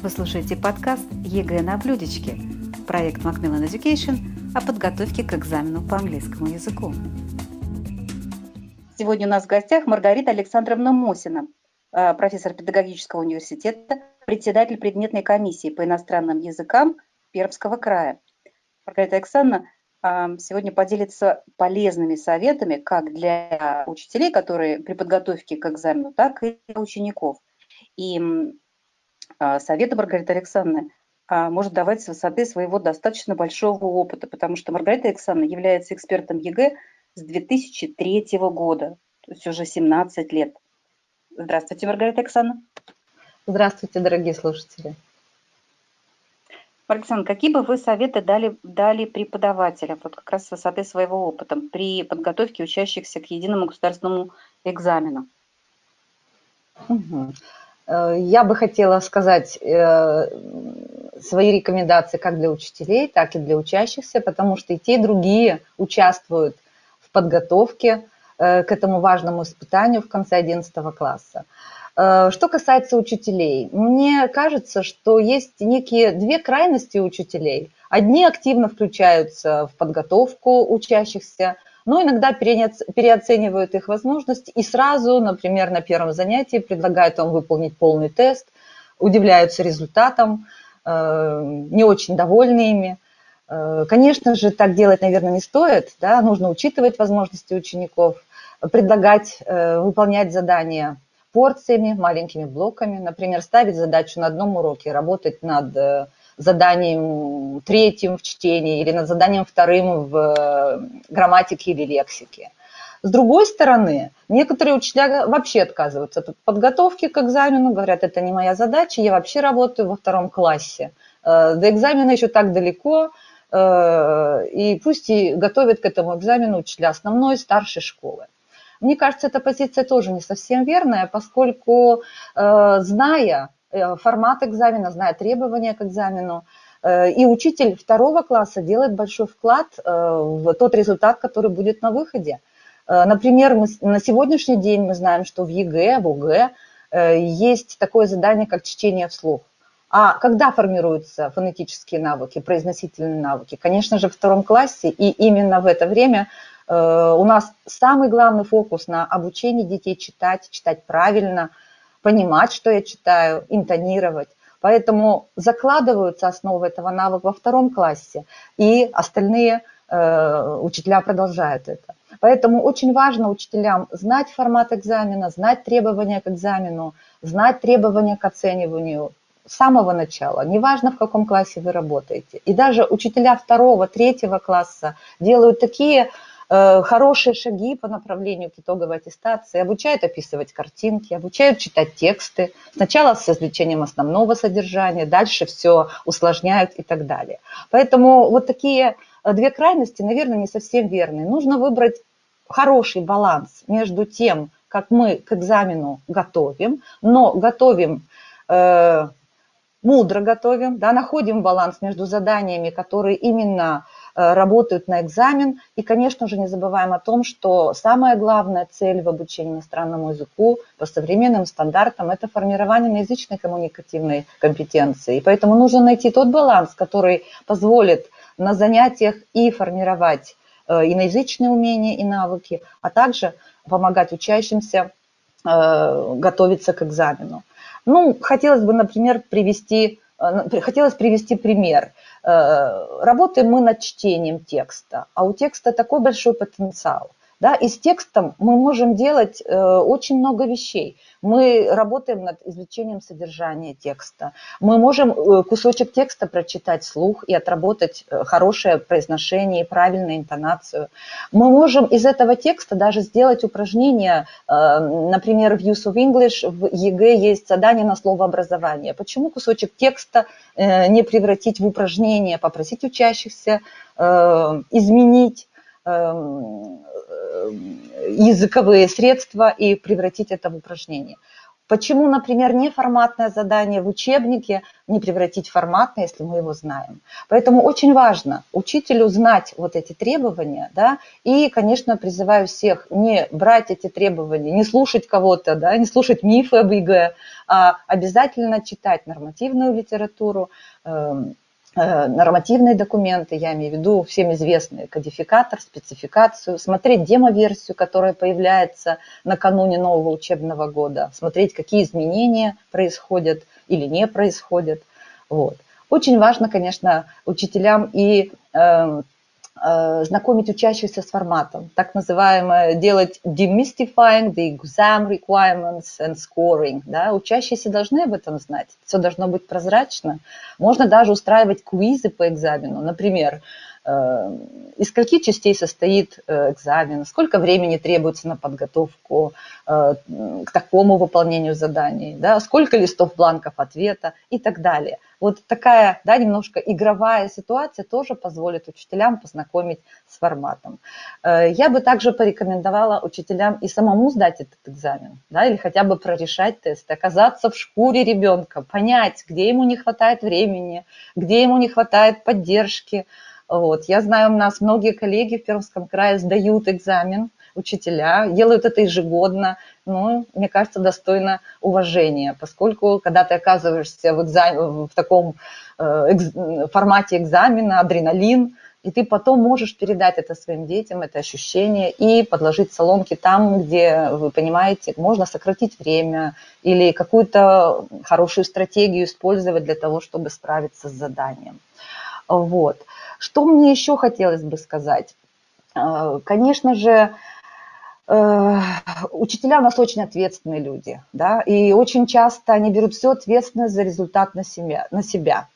Вы слушаете подкаст ЕГЭ на блюдечке, проект Macmillan Education о подготовке к экзамену по английскому языку. Сегодня у нас в гостях Маргарита Александровна Мосина, э, профессор педагогического университета, председатель предметной комиссии по иностранным языкам Пермского края. Маргарита Александровна э, сегодня поделится полезными советами как для учителей, которые при подготовке к экзамену, так и для учеников. И советы Маргариты Александровны а, может давать с высоты своего достаточно большого опыта, потому что Маргарита Александровна является экспертом ЕГЭ с 2003 года, то есть уже 17 лет. Здравствуйте, Маргарита Александровна. Здравствуйте, дорогие слушатели. Александровна, какие бы вы советы дали, дали преподавателям, вот как раз с высоты своего опыта, при подготовке учащихся к единому государственному экзамену? Угу. Э, я бы хотела сказать э, свои рекомендации как для учителей, так и для учащихся, потому что и те, и другие участвуют в подготовке э, к этому важному испытанию в конце 11 класса. Что касается учителей, мне кажется, что есть некие две крайности учителей. Одни активно включаются в подготовку учащихся, но иногда переоценивают их возможности и сразу, например, на первом занятии предлагают вам выполнить полный тест, удивляются результатом, э, не очень довольны ими. Э, конечно же, так делать, наверное, не стоит. Да? Нужно учитывать возможности учеников, предлагать э, выполнять задания порциями, маленькими блоками. Например, ставить задачу на одном уроке, работать над заданием третьим в чтении или над заданием вторым в э, грамматике или лексике. С другой стороны, некоторые учителя вообще отказываются от подготовки к экзамену, говорят, это не моя задача, я вообще работаю во втором классе. Э, до экзамена еще так далеко, э, и пусть и готовят к этому экзамену учителя основной старшей школы. Мне кажется, эта позиция тоже не совсем верная, поскольку, зная формат экзамена, знает требования к экзамену. Э, и учитель второго класса делает большой вклад э, в тот результат, который будет на выходе. Например, мы, на сегодняшний день мы знаем, что в ЕГЭ, в ОГЭ есть такое задание, как чтение вслух. А когда формируются фонетические навыки, произносительные навыки? Конечно же, в втором классе, и именно в это время у нас самый главный фокус на обучении детей читать, читать правильно – понимать, что я читаю, интонировать. Поэтому закладываются основы этого навыка во втором классе, и остальные э, учителя продолжают это. Поэтому очень важно учителям знать формат экзамена, знать требования к экзамену, знать требования к оцениванию с самого начала, неважно в каком классе вы работаете. И даже учителя второго, третьего класса делают такие хорошие шаги по направлению к итоговой аттестации, обучают описывать картинки, обучают читать тексты, сначала с извлечением основного содержания, дальше все усложняют и так далее. Поэтому вот такие э, две крайности, наверное, не совсем верны. Нужно выбрать хороший баланс между тем, как мы к экзамену готовим, но готовим э, мудро готовим, да, находим баланс между заданиями, которые именно Э, работают на экзамен. И, конечно же, не забываем о том, что самая главная цель в обучении иностранному языку по современным стандартам – это формирование язычной коммуникативной компетенции. И поэтому нужно найти тот баланс, который позволит на занятиях и формировать э, иноязычные умения и навыки, а также помогать учащимся э, готовиться к экзамену. Ну, хотелось бы, например, привести, хотелось привести пример – Э, работаем мы над чтением текста, а у текста такой большой потенциал. Да, и с текстом мы можем делать э, очень много вещей. Мы работаем над извлечением содержания текста. Мы можем э, кусочек текста прочитать вслух и отработать э, хорошее произношение и правильную интонацию. Мы можем из этого текста даже сделать упражнение, э, например, в Use of English, в ЕГЭ есть задание на словообразование. Почему кусочек текста не превратить в упражнение, попросить учащихся изменить языковые средства и превратить это в упражнение. Почему, например, неформатное задание в учебнике не превратить в форматное, если мы его знаем? Поэтому очень важно учителю знать вот эти требования, да, и, конечно, призываю всех не брать эти требования, не слушать кого-то, да, не слушать мифы об ЕГЭ, а обязательно читать нормативную литературу, эм, Э, нормативные документы, я имею в виду всем известный кодификатор, спецификацию, смотреть демо-версию, которая появляется накануне нового учебного года, смотреть, какие изменения происходят или не происходят. Вот. Очень важно, конечно, учителям и э, Э, знакомить учащихся с форматом, так называемое делать demystifying the exam requirements and scoring. Да? Учащиеся должны об этом знать, все должно быть прозрачно. Можно даже устраивать квизы по экзамену, например, Э, из скольки частей состоит э, экзамен, сколько времени требуется на подготовку э, к такому выполнению заданий, да, сколько листов бланков ответа и так далее. Вот такая, да, немножко игровая ситуация тоже позволит учителям познакомить с форматом. Я бы также порекомендовала учителям и самому сдать этот экзамен, да, или хотя бы прорешать тест, оказаться в шкуре ребенка, понять, где ему не хватает времени, где ему не хватает поддержки, вот. Я знаю, у нас многие коллеги в Пермском крае сдают экзамен, учителя, делают это ежегодно, ну, мне кажется, достойно уважения, поскольку когда ты оказываешься в, экзамен, в таком э, экз, формате экзамена, адреналин, и ты потом можешь передать это своим детям, это ощущение, и подложить соломки там, где, вы понимаете, можно сократить время или какую-то хорошую стратегию использовать для того, чтобы справиться с заданием. Вот. Что мне еще хотелось бы сказать? Э, конечно же, учителя у нас очень ответственные люди, да, и очень часто они берут всю ответственность за результат на себя. На себя.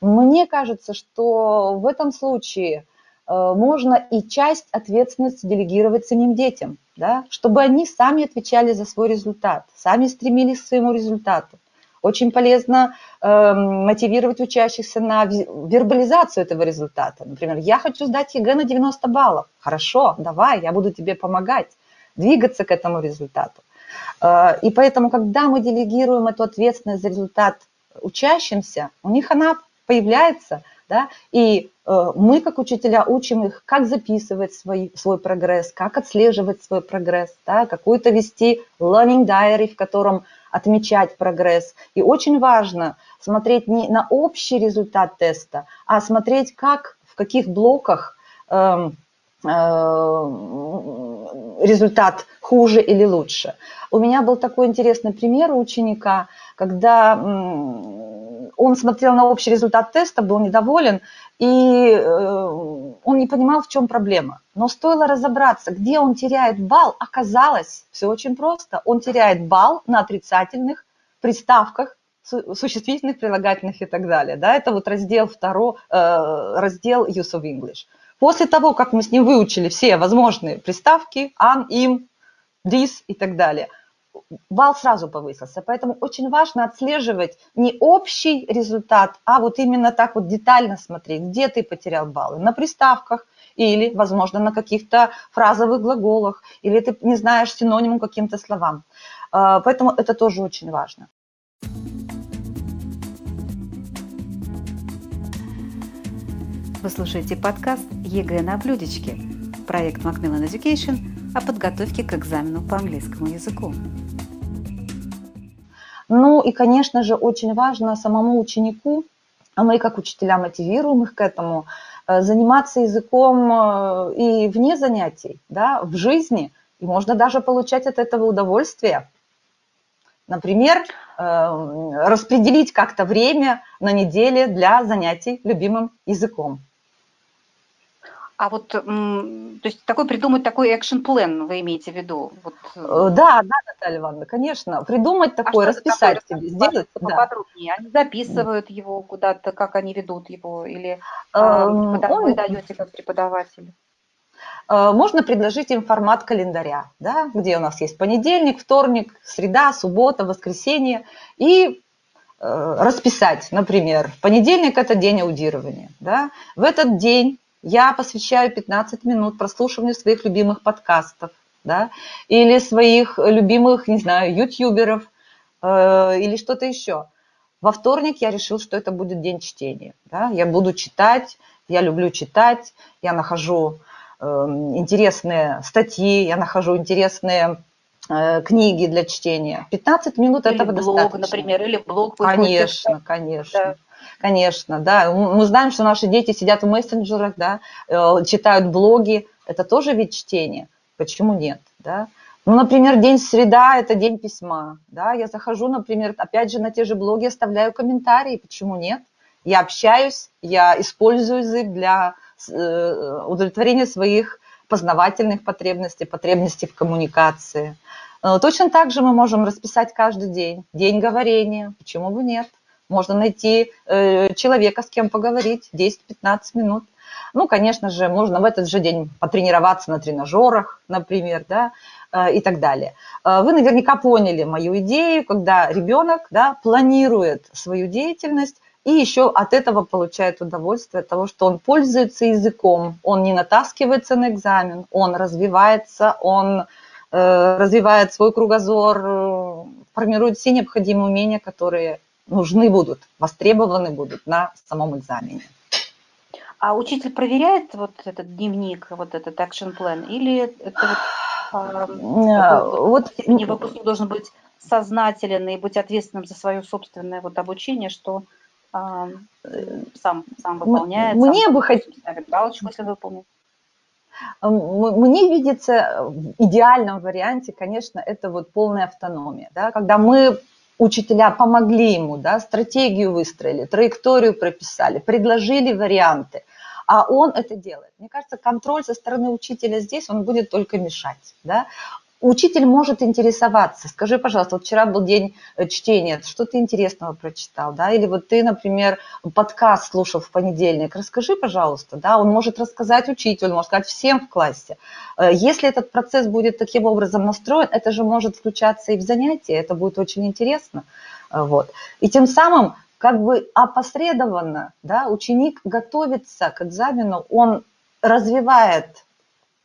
Мне кажется, что в этом случае э, можно и часть ответственности делегировать самим детям, да, чтобы они сами отвечали за свой результат, сами стремились к своему результату. Очень полезно э, мотивировать учащихся на вербализацию этого результата. Например, я хочу сдать ЕГЭ на 90 баллов. Хорошо, давай, я буду тебе помогать двигаться к этому результату. Э, и поэтому, когда мы делегируем эту ответственность за результат учащимся, у них она появляется, да, и э, мы, как учителя, учим их, как записывать свой, свой прогресс, как отслеживать свой прогресс, да, какую-то вести learning diary, в котором отмечать прогресс. И очень важно смотреть не на общий результат теста, а смотреть, как, в каких блоках э, э, результат хуже или лучше. У меня был такой интересный пример у ученика, когда он смотрел на общий результат теста, был недоволен, и э, он не понимал, в чем проблема. Но стоило разобраться, где он теряет балл, оказалось все очень просто. Он теряет балл на отрицательных приставках, существительных, прилагательных и так далее. Да, это вот раздел второй, э, раздел Use of English. После того, как мы с ним выучили все возможные приставки, an, им, this и так далее, балл сразу повысился. Поэтому очень важно отслеживать не общий результат, а вот именно так вот детально смотреть, где ты потерял баллы. На приставках или, возможно, на каких-то фразовых глаголах, или ты не знаешь синониму каким-то словам. А, поэтому это тоже очень важно. Вы слушаете подкаст «ЕГЭ на блюдечке» проект Macmillan Education о подготовке к экзамену по английскому языку. Ну и, конечно же, очень важно самому ученику, а мы как учителя мотивируем их к этому, э, заниматься языком э, и вне занятий, да, в жизни, и можно даже получать от этого удовольствие. Например, э, распределить как-то время на неделе для занятий любимым языком. А вот, то есть такой придумать такой plan вы имеете в виду? Вот. Э, э, да, да, Наталья Ивановна, конечно. Придумать а такое, а расписать такое, себе, сделать. Поподробнее. Да. Они записывают его куда-то, как они ведут его, или эм, куда Он... вы даете как преподаватель? Э, можно предложить им формат календаря, да, где у нас есть понедельник, вторник, среда, суббота, воскресенье, и расписать, например, понедельник – это день аудирования. Да? В этот день я посвящаю 15 минут прослушиванию своих любимых подкастов, да, или своих любимых, не знаю, ютуберов, э, или что-то еще. Во вторник я решил, что это будет день чтения. Да? Я буду читать, я люблю читать, я нахожу э, интересные статьи, я нахожу интересные э, книги для чтения. 15 минут или этого блог, достаточно. например, или блог. Конечно, конечно. Да. Конечно, да. Мы знаем, что наши дети сидят в мессенджерах, да, э, читают блоги. Это тоже вид чтения. Почему нет, да? Ну, например, день среда – это день письма. Да? Я захожу, например, опять же, на те же блоги, оставляю комментарии. Почему нет? Я общаюсь, я использую язык для э, удовлетворения своих познавательных потребностей, потребностей в коммуникации. Э, точно так же мы можем расписать каждый день. День говорения. Почему бы нет? Можно найти э, человека, с кем поговорить 10-15 минут. Ну, конечно же, можно в этот же день потренироваться на тренажерах, например, да, Э, и так далее. Э, вы наверняка поняли мою идею, когда ребенок да, планирует свою деятельность и еще от этого получает удовольствие от того, что он пользуется языком, он не натаскивается на экзамен, он развивается, он развивает свой кругозор, формирует все необходимые умения, которые нужны будут, востребованы будут на самом экзамене. А учитель проверяет вот этот дневник, вот этот action plan, или это вот а, вот не выпускник должен быть сознателен и быть ответственным за свое собственное вот обучение, что а, сам, сам выполняет. Мне сам бы хотелось... галочку, если выполнит. Мне видится в идеальном варианте, конечно, это вот полная автономия, да, когда мы учителя помогли ему, да, стратегию выстроили, траекторию прописали, предложили варианты – а он это делает. Мне кажется, контроль со стороны учителя здесь, он будет только мешать. Да? Учитель может интересоваться. Скажи, пожалуйста, вот вчера был день э, чтения, что ты интересного прочитал, да? Или вот ты, например, подкаст слушал в понедельник, расскажи, пожалуйста, да? Он может рассказать учителю, может сказать всем в классе. Э, если этот процесс будет таким образом настроен, это же может включаться и в занятия, это будет очень интересно. Э, вот. И тем самым как бы опосредованно да, ученик готовится к экзамену, он развивает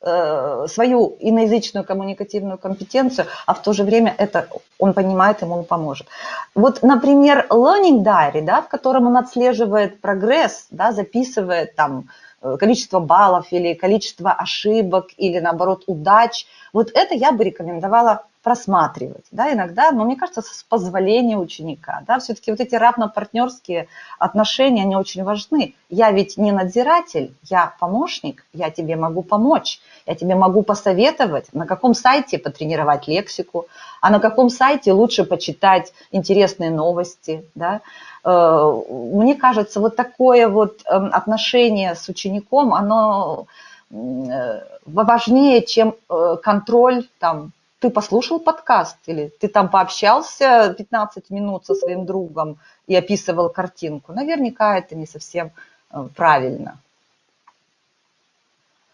свою иноязычную коммуникативную компетенцию, а в то же время это он понимает, ему поможет. Вот, например, Learning Diary, да, в котором он отслеживает прогресс, да, записывает там э, количество баллов или количество ошибок или наоборот удач, вот это я бы рекомендовала просматривать, да, иногда, но мне кажется, с позволения ученика, да, все-таки вот эти равно-партнерские отношения, они очень важны. Я ведь не надзиратель, я помощник, я тебе могу помочь, я тебе могу посоветовать, на каком сайте потренировать лексику, а на каком сайте лучше почитать интересные новости, да. Э, мне кажется, вот такое вот эм, отношение с учеником, оно э, важнее, чем э, контроль там ты послушал подкаст или ты там пообщался 15 минут со своим другом и описывал картинку. Наверняка это не совсем э, правильно.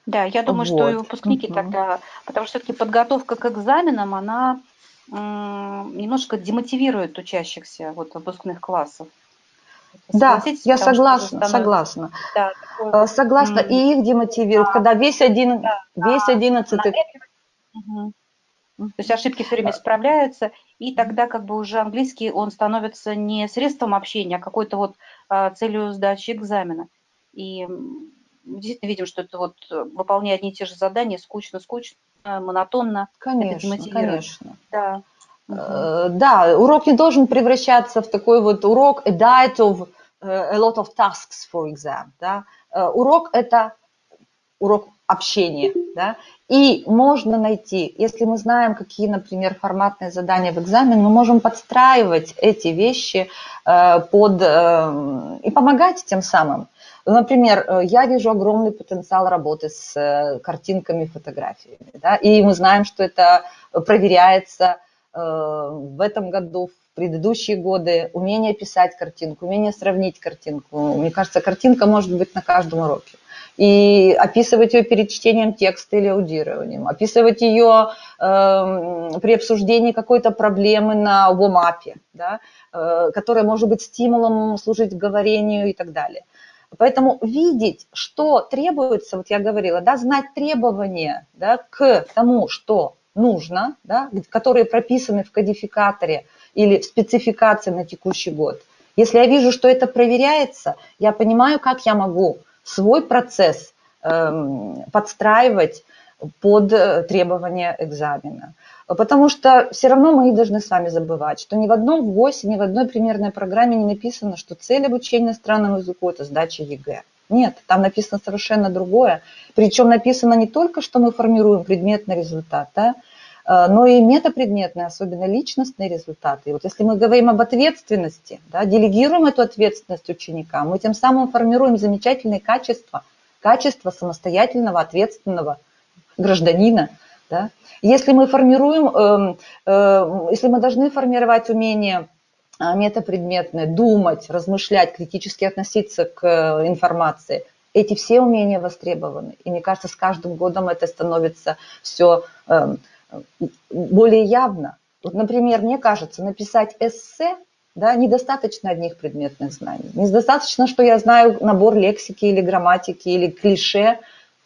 Да, я думаю, вот. что и выпускники угу. тогда, потому что все-таки подготовка к экзаменам, она немножко демотивирует учащихся вот, выпускных классов. Да, я согласна, согласна. Да. Э, согласна, mm. и их демотивирует, да. когда весь один, да, весь одиннадцатый... Угу. То есть ошибки все время исправляются, и тогда как бы уже английский, он становится не средством общения, а какой-то вот а, целью сдачи экзамена. И действительно видим, что это вот э, выполняя одни и те же задания, скучно, скучно, монотонно. Конечно, конечно. Да. Uh, да, урок не должен превращаться в такой вот урок a diet of a lot of tasks for exam. Да? Uh, урок это урок общения, да, и можно найти, если мы знаем, какие, например, форматные задания в экзамен, мы можем подстраивать эти вещи э, под, э, и помогать тем самым. Например, э, я вижу огромный потенциал работы с картинками, фотографиями, да, и мы знаем, что это проверяется в этом году, в предыдущие годы, умение писать картинку, умение сравнить картинку. Мне кажется, картинка может быть на каждом уроке и описывать ее перед чтением текста или аудированием, описывать ее э, при обсуждении какой-то проблемы на WOMAP, да, э, которая может быть стимулом служить говорению и так далее. Поэтому видеть, что требуется, вот я говорила, да, знать требования да, к тому, что нужно, да, которые прописаны в кодификаторе, или спецификации на текущий год. Если я вижу, что это проверяется, я понимаю, как я могу свой процесс эм, подстраивать под э, требования экзамена. Потому что все равно мы не должны с вами забывать, что ни в одном ФГОСе, ни в одной примерной программе не написано, что цель обучения иностранному языку – это сдача ЕГЭ. Нет, там написано совершенно другое. Причем написано не только, что мы формируем предметный результат, да, но и метапредметные, особенно личностные результаты. И вот если мы говорим об ответственности, да, делегируем эту ответственность ученикам, мы тем самым формируем замечательные качества, качество самостоятельного, ответственного гражданина. Да. Если мы формируем, эм, э, если мы должны формировать умение а, метапредметное, думать, размышлять, критически относиться к э, информации, эти все умения востребованы. И мне кажется, с каждым годом это становится все эм, более явно. Вот, например, мне кажется, написать эссе да, недостаточно одних предметных знаний. Недостаточно, что я знаю набор лексики или грамматики или клише,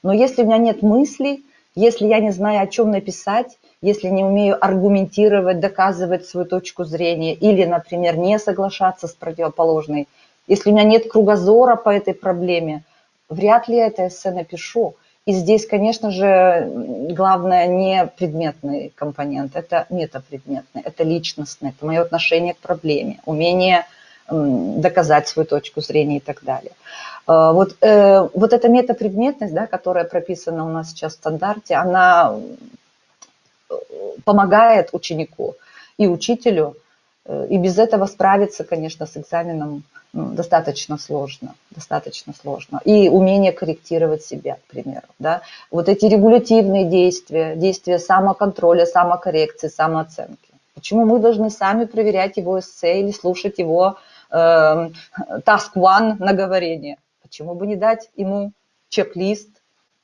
но если у меня нет мыслей, если я не знаю, о чем написать, если не умею аргументировать, доказывать свою точку зрения или, например, не соглашаться с противоположной, если у меня нет кругозора по этой проблеме, вряд ли я это эссе напишу. И здесь, конечно же, главное не предметный компонент, это метапредметный, это личностный, это мое отношение к проблеме, умение доказать свою точку зрения и так далее. А, вот, э, вот эта метапредметность, да, которая прописана у нас сейчас в стандарте, она помогает ученику и учителю, э, и без этого справиться, конечно, с экзаменом достаточно сложно, достаточно сложно. И умение корректировать себя, к примеру. Да? Вот эти регулятивные действия, действия самоконтроля, самокоррекции, самооценки. Почему мы должны сами проверять его эссе или слушать его э, task one на говорение? Почему бы не дать ему чек-лист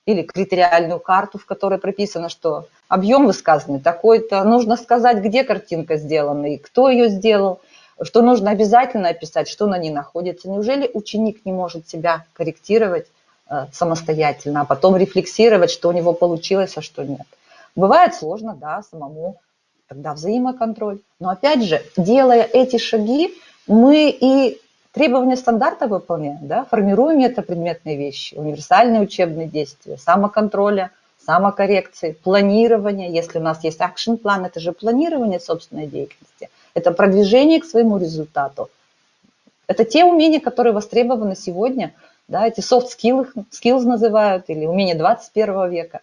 или критериальную карту, в которой прописано, что объем высказанный такой-то, нужно сказать, где картинка сделана и кто ее сделал, что нужно обязательно описать, что на ней находится. Неужели ученик не может себя корректировать э, самостоятельно, а потом рефлексировать, что у него получилось, а что нет? Бывает сложно, да, самому, тогда взаимоконтроль. Но опять же, делая эти шаги, мы и требования стандарта выполняем, да, формируем это предметные вещи, универсальные учебные действия, самоконтроля, самокоррекции, планирования. Если у нас есть акшн-план, это же планирование собственной деятельности, это продвижение к своему результату. Это те умения, которые востребованы сегодня, да, эти soft skills, skills называют, или умения 21 века.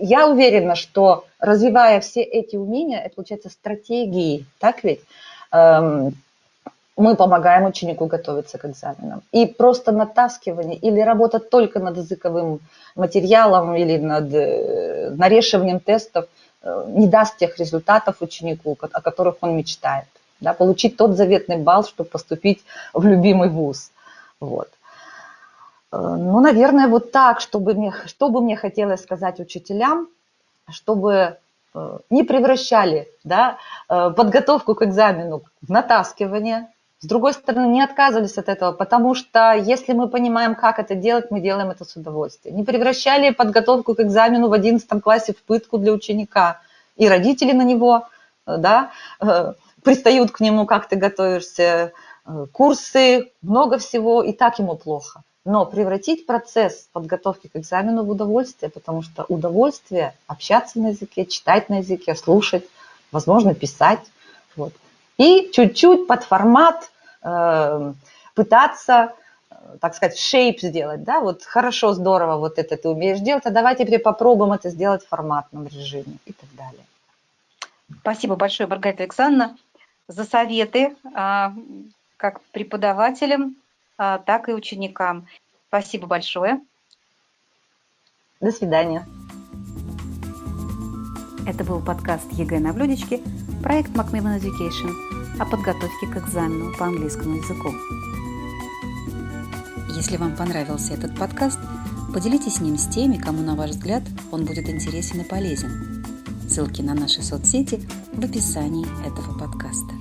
Я уверена, что развивая все эти умения, это получается стратегии, так ведь? Эм, мы помогаем ученику готовиться к экзаменам. И просто натаскивание или работа только над языковым материалом или над э, нарешиванием тестов не даст тех результатов ученику, о которых он мечтает. Да, получить тот заветный балл, чтобы поступить в любимый вуз. Вот. Э, ну, наверное, вот так, чтобы мне, что бы мне хотелось сказать учителям, чтобы не превращали да, подготовку к экзамену в натаскивание, с другой стороны, не отказывались от этого, потому что если мы понимаем, как это делать, мы делаем это с удовольствием. Не превращали подготовку к экзамену в 11 классе в пытку для ученика. И родители на него да, э, пристают к нему, как ты готовишься, э, курсы, много всего, и так ему плохо. Но превратить процесс подготовки к экзамену в удовольствие, потому что удовольствие общаться на языке, читать на языке, слушать, возможно, писать. Вот и чуть-чуть под формат э, пытаться, э, так сказать, шейп сделать, да, вот хорошо, здорово, вот это ты умеешь делать, а давайте теперь попробуем это сделать в форматном режиме и так далее. Спасибо большое, Маргарита Александровна, за советы а, как преподавателям, а, так и ученикам. Спасибо большое. До свидания. Это был подкаст ЕГЭ на блюдечке, проект Macmillan Education о подготовке к экзамену по английскому языку. Если вам понравился этот подкаст, поделитесь с ним с теми, кому, на ваш взгляд, он будет интересен и полезен. Ссылки на наши соцсети в описании этого подкаста.